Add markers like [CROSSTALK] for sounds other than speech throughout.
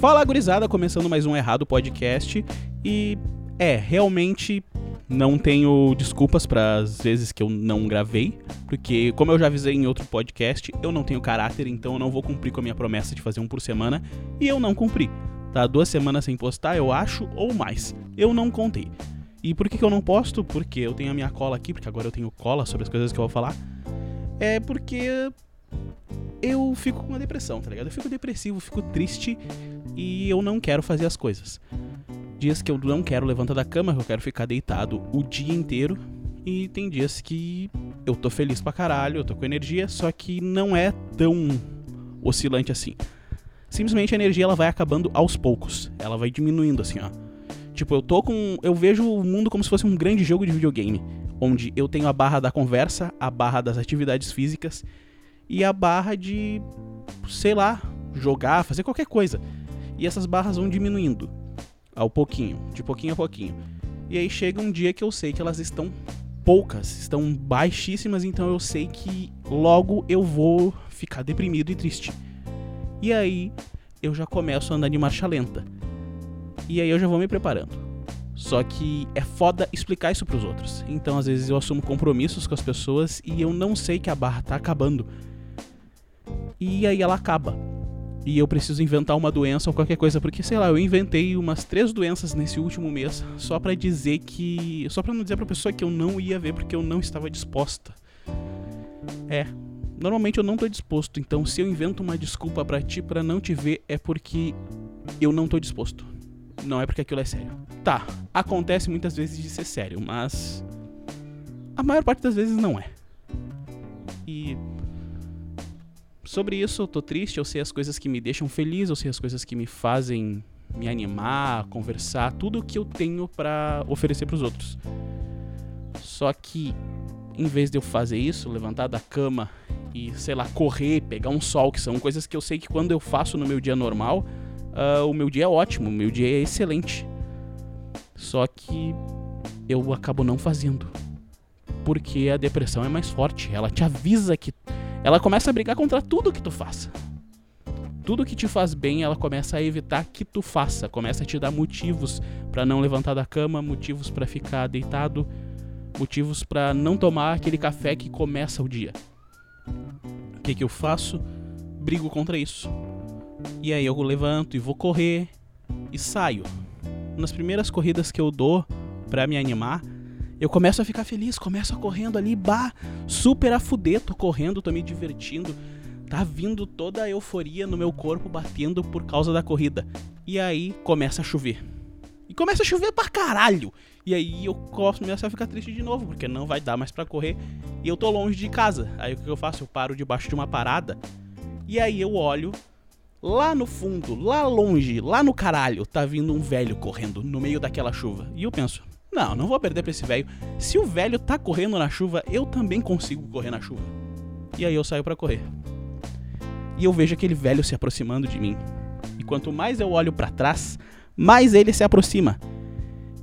Fala gurizada, começando mais um Errado Podcast e é, realmente não tenho desculpas para as vezes que eu não gravei, porque como eu já avisei em outro podcast, eu não tenho caráter, então eu não vou cumprir com a minha promessa de fazer um por semana e eu não cumpri. Tá duas semanas sem postar, eu acho, ou mais. Eu não contei. E por que, que eu não posto? Porque eu tenho a minha cola aqui, porque agora eu tenho cola sobre as coisas que eu vou falar. É porque eu fico com uma depressão, tá ligado? Eu fico depressivo, fico triste e eu não quero fazer as coisas. Dias que eu não quero levantar da cama, que eu quero ficar deitado o dia inteiro. E tem dias que eu tô feliz pra caralho, eu tô com energia, só que não é tão oscilante assim. Simplesmente a energia ela vai acabando aos poucos. Ela vai diminuindo assim, ó. Tipo, eu tô com. Eu vejo o mundo como se fosse um grande jogo de videogame. Onde eu tenho a barra da conversa, a barra das atividades físicas e a barra de, sei lá, jogar, fazer qualquer coisa. E essas barras vão diminuindo ao pouquinho, de pouquinho a pouquinho. E aí chega um dia que eu sei que elas estão poucas, estão baixíssimas, então eu sei que logo eu vou ficar deprimido e triste. E aí eu já começo a andar de marcha lenta. E aí eu já vou me preparando. Só que é foda explicar isso pros outros. Então às vezes eu assumo compromissos com as pessoas e eu não sei que a barra tá acabando e aí ela acaba. E eu preciso inventar uma doença ou qualquer coisa, porque sei lá, eu inventei umas três doenças nesse último mês só para dizer que. Só pra não dizer pra pessoa que eu não ia ver porque eu não estava disposta. É. Normalmente eu não tô disposto, então se eu invento uma desculpa para ti para não te ver é porque eu não tô disposto. Não é porque aquilo é sério. Tá, acontece muitas vezes de ser sério, mas a maior parte das vezes não é. E sobre isso eu tô triste, eu sei as coisas que me deixam feliz, eu sei as coisas que me fazem me animar, conversar, tudo que eu tenho para oferecer para os outros. Só que em vez de eu fazer isso, levantar da cama e, sei lá, correr, pegar um sol, que são coisas que eu sei que quando eu faço no meu dia normal, uh, o meu dia é ótimo, o meu dia é excelente. Só que eu acabo não fazendo. Porque a depressão é mais forte, ela te avisa que ela começa a brigar contra tudo que tu faça. Tudo que te faz bem, ela começa a evitar que tu faça, começa a te dar motivos para não levantar da cama, motivos para ficar deitado, motivos para não tomar aquele café que começa o dia. O que que eu faço? Brigo contra isso. E aí eu levanto e vou correr e saio. Nas primeiras corridas que eu dou para me animar, eu começo a ficar feliz, começo a correndo ali, bah, super a fuder, tô correndo, tô me divertindo. Tá vindo toda a euforia no meu corpo batendo por causa da corrida. E aí começa a chover. E começa a chover pra caralho. E aí eu começo a ficar triste de novo, porque não vai dar mais para correr. E eu tô longe de casa. Aí o que eu faço? Eu paro debaixo de uma parada. E aí eu olho. Lá no fundo, lá longe, lá no caralho, tá vindo um velho correndo no meio daquela chuva. E eu penso, não, não vou perder pra esse velho. Se o velho tá correndo na chuva, eu também consigo correr na chuva. E aí eu saio para correr. E eu vejo aquele velho se aproximando de mim. E quanto mais eu olho para trás, mais ele se aproxima.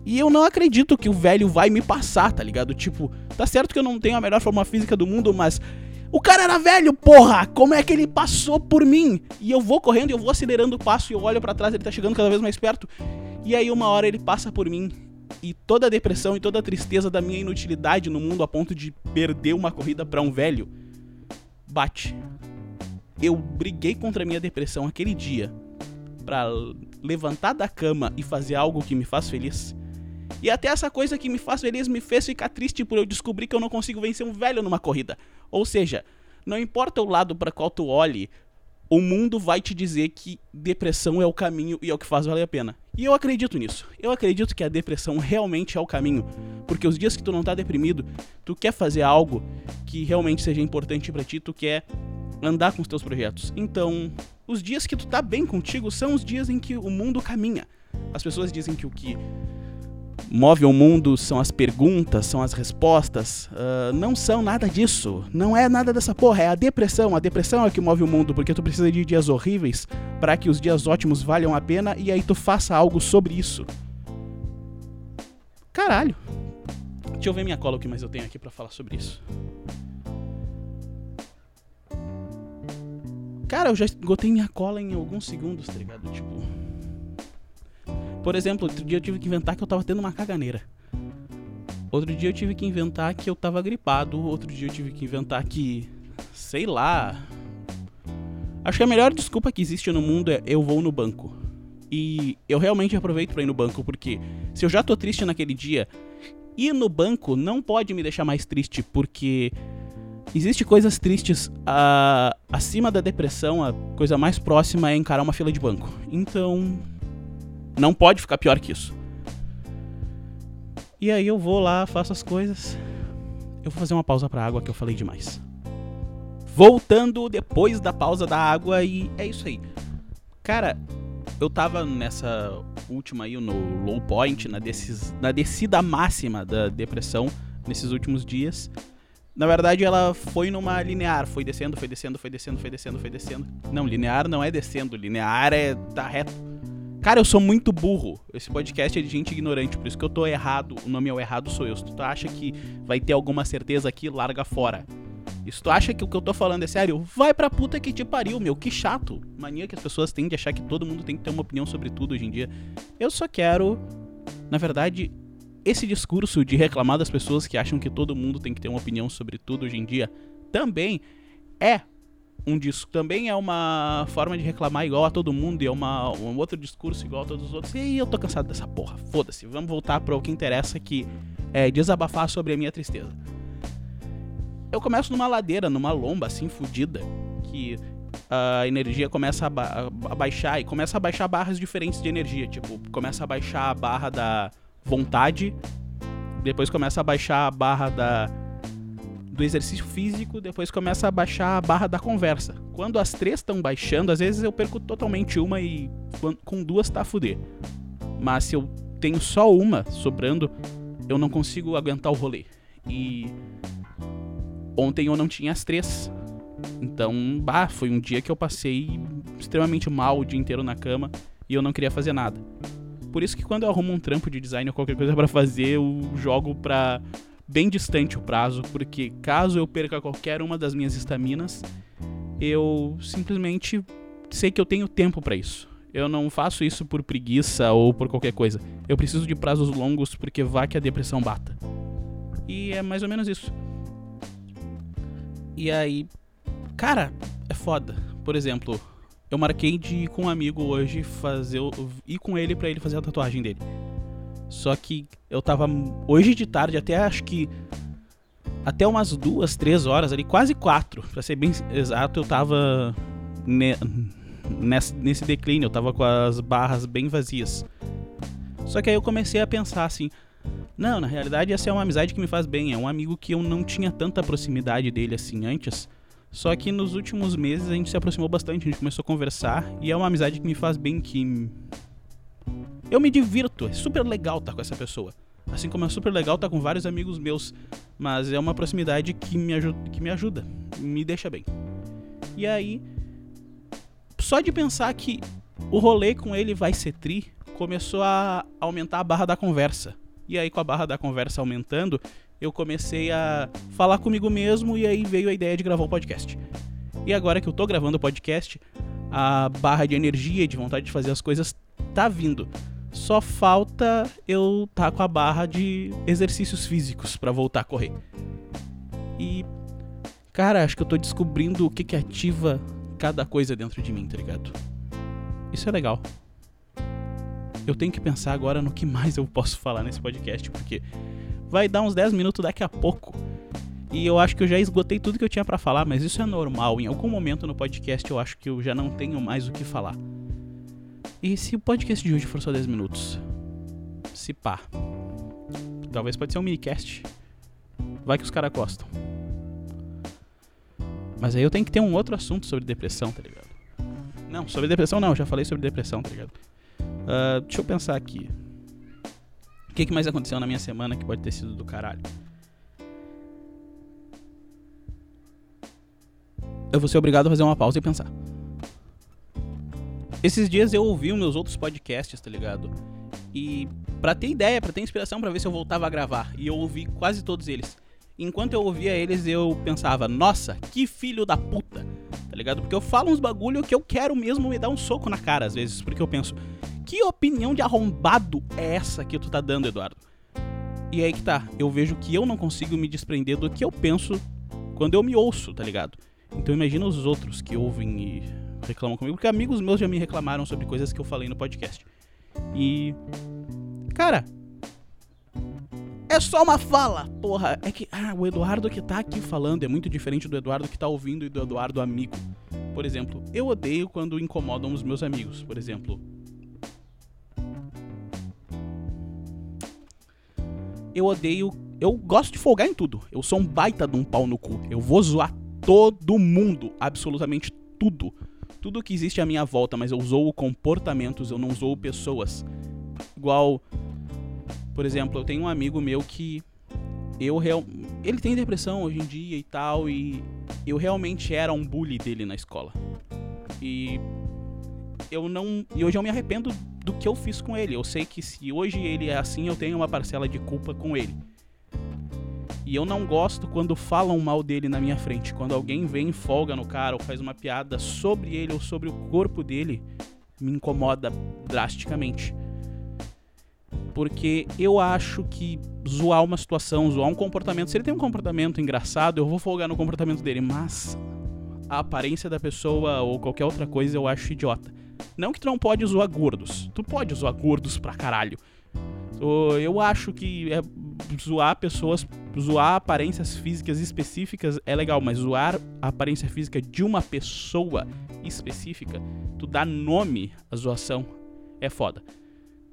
E eu não acredito que o velho vai me passar, tá ligado? Tipo, tá certo que eu não tenho a melhor forma física do mundo, mas o cara era velho, porra! Como é que ele passou por mim? E eu vou correndo, eu vou acelerando o passo e eu olho para trás, ele tá chegando cada vez mais perto. E aí uma hora ele passa por mim e toda a depressão e toda a tristeza da minha inutilidade no mundo a ponto de perder uma corrida para um velho bate. Eu briguei contra a minha depressão aquele dia para levantar da cama e fazer algo que me faz feliz. E até essa coisa que me faz feliz me fez ficar triste por eu descobrir que eu não consigo vencer um velho numa corrida. Ou seja, não importa o lado para qual tu olhe, o mundo vai te dizer que depressão é o caminho e é o que faz valer a pena. E eu acredito nisso. Eu acredito que a depressão realmente é o caminho, porque os dias que tu não tá deprimido, tu quer fazer algo que realmente seja importante para ti, tu quer andar com os teus projetos. Então, os dias que tu tá bem contigo são os dias em que o mundo caminha. As pessoas dizem que o que move o mundo são as perguntas, são as respostas. Uh, não são nada disso. Não é nada dessa porra. É a depressão. A depressão é que move o mundo, porque tu precisa de dias horríveis para que os dias ótimos valham a pena e aí tu faça algo sobre isso. Caralho. Deixa eu ver minha cola o que mais eu tenho aqui para falar sobre isso. Cara, eu já esgotei minha cola em alguns segundos, tá ligado? Tipo. Por exemplo, outro dia eu tive que inventar que eu tava tendo uma caganeira. Outro dia eu tive que inventar que eu tava gripado. Outro dia eu tive que inventar que. Sei lá. Acho que a melhor desculpa que existe no mundo é eu vou no banco. E eu realmente aproveito pra ir no banco, porque se eu já tô triste naquele dia, ir no banco não pode me deixar mais triste, porque existe coisas tristes uh, acima da depressão, a coisa mais próxima é encarar uma fila de banco. Então, não pode ficar pior que isso. E aí eu vou lá, faço as coisas. Eu vou fazer uma pausa pra água que eu falei demais. Voltando depois da pausa da água e é isso aí. Cara, eu tava nessa última aí, no low point, na, na descida máxima da depressão nesses últimos dias. Na verdade, ela foi numa linear, foi descendo, foi descendo, foi descendo, foi descendo, foi descendo. Não, linear não é descendo, linear é tá reto. Cara, eu sou muito burro. Esse podcast é de gente ignorante, por isso que eu tô errado. O nome é o errado sou eu. Se tu acha que vai ter alguma certeza aqui, larga fora. E se tu acha que o que eu tô falando é sério, vai pra puta que te pariu, meu. Que chato. Mania que as pessoas têm de achar que todo mundo tem que ter uma opinião sobre tudo hoje em dia. Eu só quero, na verdade, esse discurso de reclamar das pessoas que acham que todo mundo tem que ter uma opinião sobre tudo hoje em dia também é um disco também é uma forma de reclamar igual a todo mundo e é uma, um outro discurso igual a todos os outros. E aí eu tô cansado dessa porra. Foda-se. Vamos voltar para o que interessa que é desabafar sobre a minha tristeza. Eu começo numa ladeira, numa lomba assim fodida, que a energia começa a, ba a, baixar e começa a baixar barras diferentes de energia, tipo, começa a baixar a barra da vontade, depois começa a baixar a barra da do exercício físico, depois começa a baixar a barra da conversa. Quando as três estão baixando, às vezes eu perco totalmente uma e com duas tá a fuder. Mas se eu tenho só uma sobrando, eu não consigo aguentar o rolê. E ontem eu não tinha as três. Então, bah, foi um dia que eu passei extremamente mal o dia inteiro na cama e eu não queria fazer nada. Por isso que quando eu arrumo um trampo de design ou qualquer coisa para fazer, eu jogo pra bem distante o prazo, porque caso eu perca qualquer uma das minhas estaminas, eu simplesmente sei que eu tenho tempo para isso. Eu não faço isso por preguiça ou por qualquer coisa. Eu preciso de prazos longos porque vá que a depressão bata. E é mais ou menos isso. E aí, cara, é foda. Por exemplo, eu marquei de ir com um amigo hoje fazer ir com ele para ele fazer a tatuagem dele. Só que eu tava hoje de tarde até acho que até umas duas, três horas ali, quase quatro, para ser bem exato, eu tava ne, nesse, nesse declínio, eu tava com as barras bem vazias. Só que aí eu comecei a pensar assim, não, na realidade essa é uma amizade que me faz bem, é um amigo que eu não tinha tanta proximidade dele assim antes. Só que nos últimos meses a gente se aproximou bastante, a gente começou a conversar e é uma amizade que me faz bem, que eu me divirto, é super legal estar com essa pessoa. Assim como é super legal estar com vários amigos meus, mas é uma proximidade que me ajuda, que me, ajuda, me deixa bem. E aí, só de pensar que o rolê com ele vai ser tri, começou a aumentar a barra da conversa. E aí, com a barra da conversa aumentando, eu comecei a falar comigo mesmo e aí veio a ideia de gravar um podcast. E agora que eu tô gravando o podcast, a barra de energia de vontade de fazer as coisas tá vindo. Só falta eu tá com a barra de exercícios físicos para voltar a correr. E cara, acho que eu tô descobrindo o que que ativa cada coisa dentro de mim, tá ligado? Isso é legal. Eu tenho que pensar agora no que mais eu posso falar nesse podcast, porque vai dar uns 10 minutos daqui a pouco. E eu acho que eu já esgotei tudo que eu tinha para falar, mas isso é normal. Em algum momento no podcast eu acho que eu já não tenho mais o que falar. E se o podcast de hoje for só 10 minutos? Se pá. Talvez pode ser um minicast. Vai que os caras gostam. Mas aí eu tenho que ter um outro assunto sobre depressão, tá ligado? Não, sobre depressão não, já falei sobre depressão, tá ligado? Uh, deixa eu pensar aqui. O que, que mais aconteceu na minha semana que pode ter sido do caralho? Eu vou ser obrigado a fazer uma pausa e pensar. Esses dias eu ouvi os meus outros podcasts, tá ligado? E para ter ideia, para ter inspiração para ver se eu voltava a gravar, e eu ouvi quase todos eles. Enquanto eu ouvia eles, eu pensava, nossa, que filho da puta, tá ligado? Porque eu falo uns bagulho que eu quero mesmo me dar um soco na cara às vezes, porque eu penso, Que opinião de arrombado é essa que tu tá dando, Eduardo? E aí que tá, eu vejo que eu não consigo me desprender do que eu penso quando eu me ouço, tá ligado? Então imagina os outros que ouvem e reclamam comigo, porque amigos meus já me reclamaram sobre coisas que eu falei no podcast. E. Cara. É só uma fala, porra. É que ah, o Eduardo que tá aqui falando é muito diferente do Eduardo que tá ouvindo e do Eduardo amigo. Por exemplo, eu odeio quando incomodam os meus amigos. Por exemplo, eu odeio. Eu gosto de folgar em tudo. Eu sou um baita de um pau no cu. Eu vou zoar todo mundo, absolutamente tudo. Tudo que existe à minha volta, mas eu zoo comportamentos, eu não zoo pessoas. Igual, por exemplo, eu tenho um amigo meu que eu real... ele tem depressão hoje em dia e tal e eu realmente era um bully dele na escola. E eu não, e hoje eu me arrependo do que eu fiz com ele. Eu sei que se hoje ele é assim, eu tenho uma parcela de culpa com ele. E eu não gosto quando falam mal dele na minha frente. Quando alguém vem folga no cara ou faz uma piada sobre ele ou sobre o corpo dele, me incomoda drasticamente. Porque eu acho que zoar uma situação, zoar um comportamento, se ele tem um comportamento engraçado, eu vou folgar no comportamento dele, mas a aparência da pessoa ou qualquer outra coisa eu acho idiota. Não que tu não pode zoar gordos. Tu pode zoar gordos pra caralho. Eu acho que é, zoar pessoas, zoar aparências físicas específicas é legal, mas zoar a aparência física de uma pessoa específica, tu dá nome à zoação, é foda.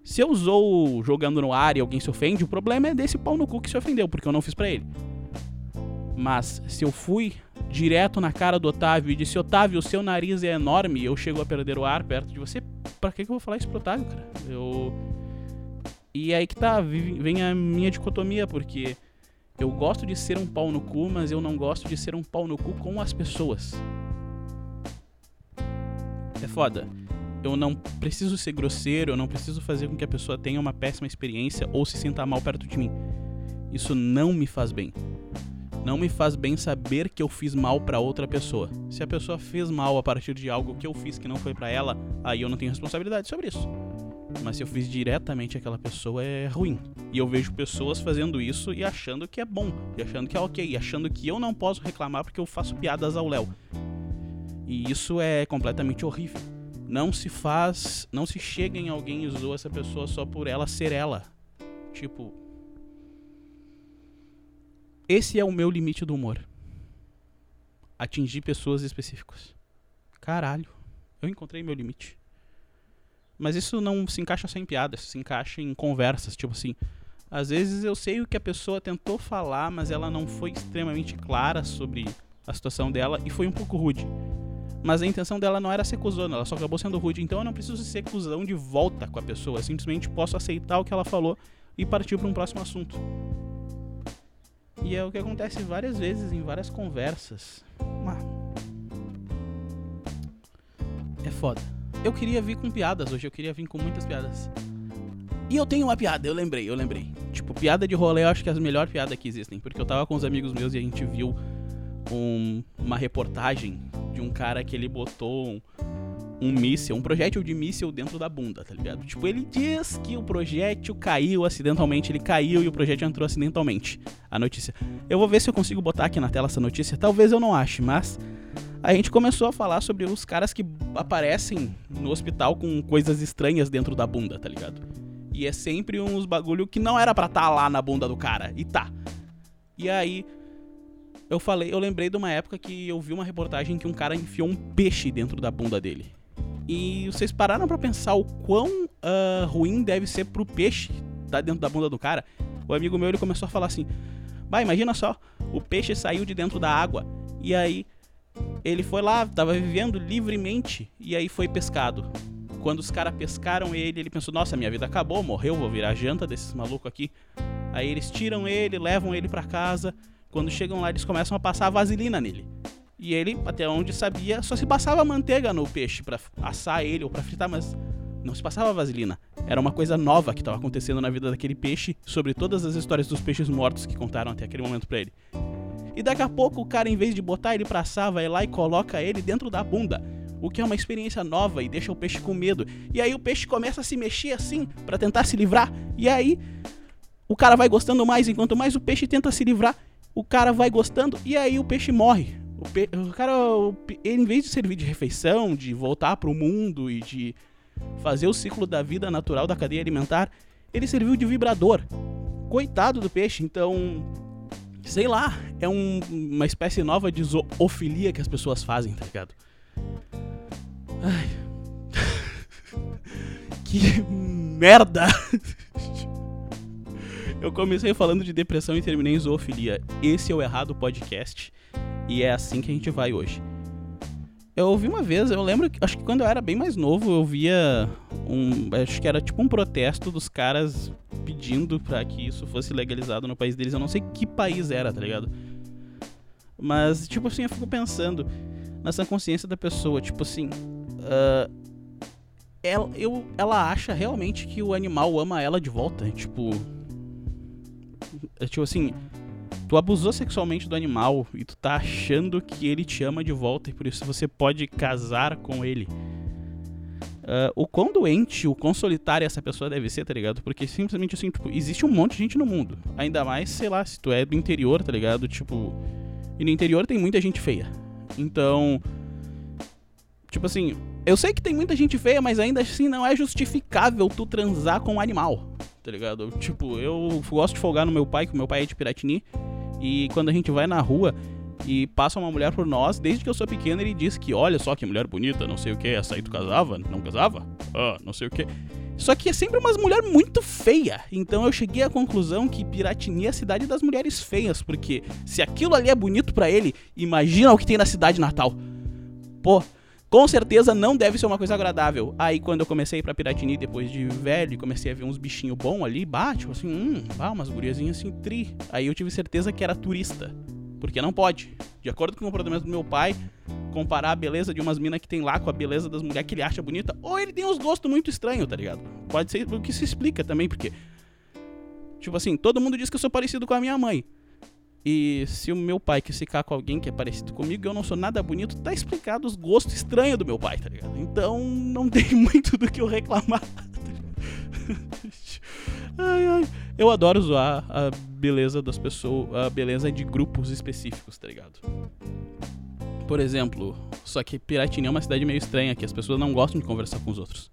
Se eu usou jogando no ar e alguém se ofende, o problema é desse pau no cu que se ofendeu, porque eu não fiz para ele. Mas se eu fui direto na cara do Otávio e disse: Otávio, o seu nariz é enorme e eu chego a perder o ar perto de você, pra que, que eu vou falar isso pro Otávio, cara? Eu. E aí que tá, vem a minha dicotomia, porque eu gosto de ser um pau no cu, mas eu não gosto de ser um pau no cu com as pessoas. É foda. Eu não preciso ser grosseiro, eu não preciso fazer com que a pessoa tenha uma péssima experiência ou se sinta mal perto de mim. Isso não me faz bem. Não me faz bem saber que eu fiz mal para outra pessoa. Se a pessoa fez mal a partir de algo que eu fiz que não foi para ela, aí eu não tenho responsabilidade sobre isso. Mas se eu fiz diretamente aquela pessoa é ruim. E eu vejo pessoas fazendo isso e achando que é bom, e achando que é ok, e achando que eu não posso reclamar porque eu faço piadas ao Léo. E isso é completamente horrível. Não se faz, não se chega em alguém e zoa essa pessoa só por ela ser ela. Tipo, esse é o meu limite do humor. Atingir pessoas específicas. Caralho, eu encontrei meu limite. Mas isso não se encaixa só em piadas, se encaixa em conversas, tipo assim. Às vezes eu sei o que a pessoa tentou falar, mas ela não foi extremamente clara sobre a situação dela e foi um pouco rude. Mas a intenção dela não era ser cuzona, ela só acabou sendo rude. Então eu não preciso ser cuzão de volta com a pessoa. Eu simplesmente posso aceitar o que ela falou e partir para um próximo assunto. E é o que acontece várias vezes em várias conversas. É foda. Eu queria vir com piadas hoje, eu queria vir com muitas piadas. E eu tenho uma piada, eu lembrei, eu lembrei. Tipo, piada de rolê eu acho que é as melhores piadas que existem. Porque eu tava com os amigos meus e a gente viu um, uma reportagem de um cara que ele botou um, um míssil, um projétil de míssil dentro da bunda, tá ligado? Tipo, ele diz que o projétil caiu acidentalmente, ele caiu e o projétil entrou acidentalmente. A notícia. Eu vou ver se eu consigo botar aqui na tela essa notícia, talvez eu não ache, mas a gente começou a falar sobre os caras que aparecem no hospital com coisas estranhas dentro da bunda, tá ligado? E é sempre uns bagulho que não era para estar tá lá na bunda do cara, e tá. E aí eu falei, eu lembrei de uma época que eu vi uma reportagem que um cara enfiou um peixe dentro da bunda dele. E vocês pararam para pensar o quão uh, ruim deve ser pro peixe tá dentro da bunda do cara? O amigo meu ele começou a falar assim: Bah, imagina só, o peixe saiu de dentro da água e aí ele foi lá, tava vivendo livremente e aí foi pescado. Quando os caras pescaram ele, ele pensou: Nossa, minha vida acabou, morreu, vou virar janta desses malucos aqui. Aí eles tiram ele, levam ele para casa. Quando chegam lá, eles começam a passar vaselina nele. E ele, até onde sabia, só se passava manteiga no peixe para assar ele ou para fritar, mas não se passava vaselina. Era uma coisa nova que estava acontecendo na vida daquele peixe, sobre todas as histórias dos peixes mortos que contaram até aquele momento para ele. E daqui a pouco o cara, em vez de botar ele pra assar, vai lá e coloca ele dentro da bunda. o que é uma experiência nova e deixa o peixe com medo. E aí o peixe começa a se mexer assim para tentar se livrar. E aí o cara vai gostando mais, enquanto mais o peixe tenta se livrar, o cara vai gostando e aí o peixe morre. O, pe... o cara, o... em vez de servir de refeição, de voltar pro mundo e de fazer o ciclo da vida natural da cadeia alimentar, ele serviu de vibrador. Coitado do peixe, então sei lá, é um, uma espécie nova de zoofilia que as pessoas fazem, tá ligado? Ai. [LAUGHS] que merda! [LAUGHS] Eu comecei falando de depressão e terminei em zoofilia. Esse é o Errado Podcast. E é assim que a gente vai hoje. Eu ouvi uma vez, eu lembro, acho que quando eu era bem mais novo, eu via um. Acho que era tipo um protesto dos caras pedindo para que isso fosse legalizado no país deles. Eu não sei que país era, tá ligado? Mas, tipo assim, eu fico pensando nessa consciência da pessoa, tipo assim. Uh, ela, eu, ela acha realmente que o animal ama ela de volta. Tipo. É, tipo assim. Tu abusou sexualmente do animal e tu tá achando que ele te ama de volta e por isso você pode casar com ele. Uh, o quão doente, o quão solitária essa pessoa deve ser, tá ligado? Porque simplesmente assim, tipo, existe um monte de gente no mundo. Ainda mais, sei lá, se tu é do interior, tá ligado? Tipo. E no interior tem muita gente feia. Então. Tipo assim, eu sei que tem muita gente feia, mas ainda assim não é justificável tu transar com um animal, tá ligado? Tipo, eu gosto de folgar no meu pai, que o meu pai é de Piratini. E quando a gente vai na rua, e passa uma mulher por nós, desde que eu sou pequeno, ele diz que olha só que mulher bonita, não sei o que, essa aí tu casava? Não casava? Ah, não sei o que. Só que é sempre umas mulher muito feia. Então eu cheguei à conclusão que Piratini é a cidade das mulheres feias, porque se aquilo ali é bonito para ele, imagina o que tem na cidade natal. Pô, com certeza não deve ser uma coisa agradável. Aí quando eu comecei pra Piratini depois de velho, comecei a ver uns bichinhos bons ali, bate, tipo assim, hum, ah, umas guriazinhas assim, tri. Aí eu tive certeza que era turista. Porque não pode. De acordo com o comportamento do meu pai, comparar a beleza de umas minas que tem lá com a beleza das mulheres que ele acha bonita, ou ele tem uns gostos muito estranhos, tá ligado? Pode ser o que se explica também, porque. Tipo assim, todo mundo diz que eu sou parecido com a minha mãe. E se o meu pai quer ficar com alguém que é parecido comigo eu não sou nada bonito, tá explicado os gostos estranhos do meu pai, tá ligado? Então não [LAUGHS] tem muito do que eu reclamar. ai, ai. Eu adoro zoar a beleza das pessoas, a beleza de grupos específicos, tá ligado? Por exemplo, só que Piratini é uma cidade meio estranha, que as pessoas não gostam de conversar com os outros.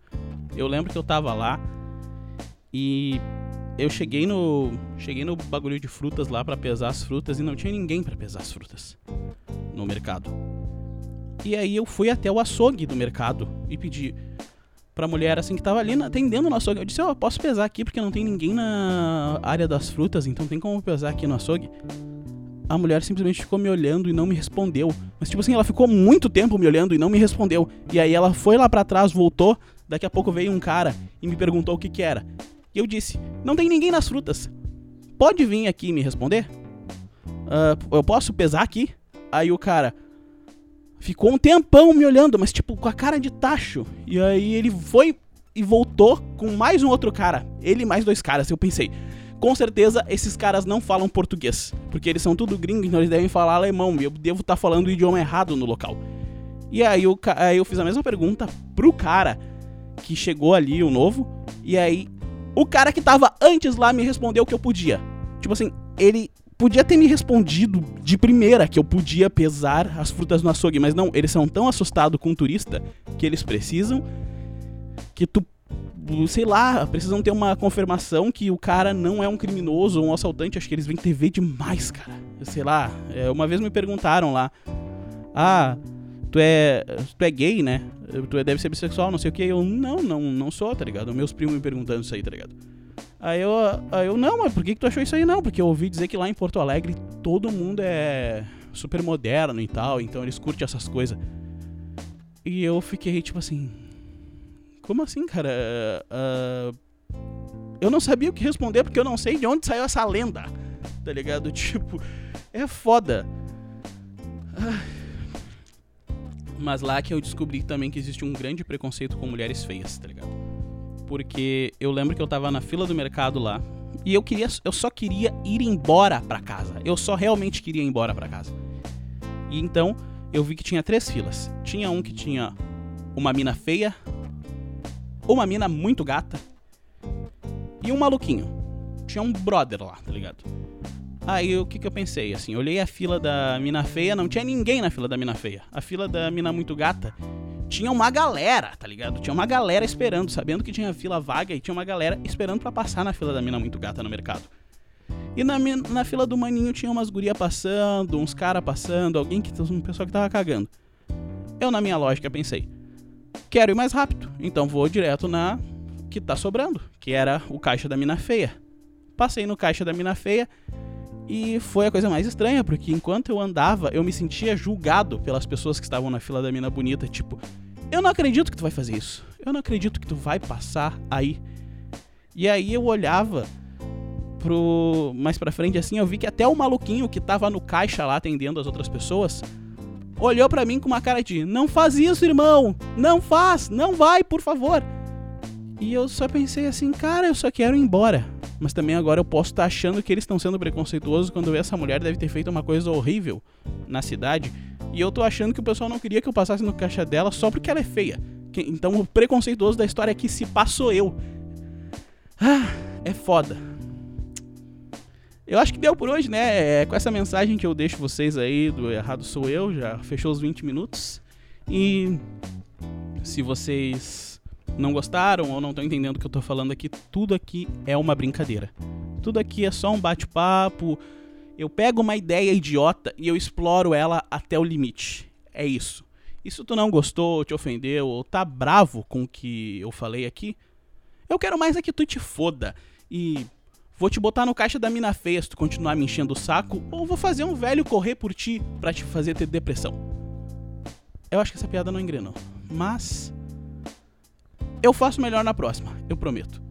Eu lembro que eu tava lá e eu cheguei no cheguei no bagulho de frutas lá para pesar as frutas e não tinha ninguém para pesar as frutas no mercado. E aí eu fui até o açougue do mercado e pedi: pra mulher assim que tava ali atendendo no açougue. Eu disse, ó, oh, posso pesar aqui porque não tem ninguém na área das frutas, então tem como pesar aqui no açougue. A mulher simplesmente ficou me olhando e não me respondeu. Mas tipo assim, ela ficou muito tempo me olhando e não me respondeu. E aí ela foi lá para trás, voltou, daqui a pouco veio um cara e me perguntou o que que era. E eu disse, não tem ninguém nas frutas. Pode vir aqui me responder? Uh, eu posso pesar aqui? Aí o cara, Ficou um tempão me olhando, mas tipo, com a cara de tacho. E aí ele foi e voltou com mais um outro cara. Ele mais dois caras. Eu pensei, com certeza esses caras não falam português. Porque eles são tudo gringos, então eles devem falar alemão. E eu devo estar tá falando o idioma errado no local. E aí eu, aí eu fiz a mesma pergunta pro cara que chegou ali, o novo. E aí o cara que tava antes lá me respondeu que eu podia. Tipo assim, ele podia ter me respondido de primeira que eu podia pesar as frutas no açougue, mas não, eles são tão assustados com o turista que eles precisam que tu sei lá, precisam ter uma confirmação que o cara não é um criminoso ou um assaltante. Acho que eles vêm TV demais, cara. Sei lá, é, uma vez me perguntaram lá: Ah, tu é, tu é gay, né? Tu é, deve ser bissexual, não sei o que. Eu, não, não, não sou, tá ligado? Meus primos me perguntando isso aí, tá ligado? Aí eu, aí eu, não, mas por que, que tu achou isso aí não? Porque eu ouvi dizer que lá em Porto Alegre todo mundo é super moderno e tal, então eles curtem essas coisas. E eu fiquei tipo assim. Como assim, cara? Uh, eu não sabia o que responder porque eu não sei de onde saiu essa lenda. Tá ligado? [LAUGHS] Tipo, é foda. Mas lá que eu descobri também que existe um grande preconceito com mulheres feias, tá ligado? porque eu lembro que eu tava na fila do mercado lá e eu queria, eu só queria ir embora para casa. Eu só realmente queria ir embora para casa. E então eu vi que tinha três filas. Tinha um que tinha uma mina feia, uma mina muito gata e um maluquinho. Tinha um brother lá, tá ligado? Aí o que, que eu pensei? Assim, olhei a fila da mina feia, não tinha ninguém na fila da mina feia. A fila da mina muito gata tinha uma galera, tá ligado? Tinha uma galera esperando, sabendo que tinha fila vaga e tinha uma galera esperando para passar na fila da mina muito gata no mercado. E na, na fila do maninho tinha umas guria passando, uns cara passando, alguém que. um pessoal que tava cagando. Eu, na minha lógica, pensei: quero ir mais rápido, então vou direto na que tá sobrando, que era o caixa da mina feia. Passei no caixa da mina feia e foi a coisa mais estranha, porque enquanto eu andava, eu me sentia julgado pelas pessoas que estavam na fila da mina bonita, tipo, eu não acredito que tu vai fazer isso. Eu não acredito que tu vai passar aí. E aí eu olhava pro mais para frente assim, eu vi que até o maluquinho que tava no caixa lá atendendo as outras pessoas olhou para mim com uma cara de: "Não faz isso, irmão. Não faz, não vai, por favor". E eu só pensei assim, cara, eu só quero ir embora. Mas também agora eu posso estar tá achando que eles estão sendo preconceituosos quando essa mulher deve ter feito uma coisa horrível na cidade. E eu tô achando que o pessoal não queria que eu passasse no caixa dela só porque ela é feia. Então o preconceituoso da história aqui se passou eu. Ah, é foda. Eu acho que deu por hoje, né? É com essa mensagem que eu deixo vocês aí do Errado Sou Eu, já fechou os 20 minutos. E se vocês não gostaram ou não estão entendendo o que eu tô falando aqui, tudo aqui é uma brincadeira. Tudo aqui é só um bate-papo. Eu pego uma ideia idiota e eu exploro ela até o limite. É isso. E se tu não gostou, te ofendeu ou tá bravo com o que eu falei aqui, eu quero mais é que tu te foda. E vou te botar no caixa da mina feia se tu continuar me enchendo o saco, ou vou fazer um velho correr por ti pra te fazer ter depressão. Eu acho que essa piada não engrenou. Mas eu faço melhor na próxima, eu prometo.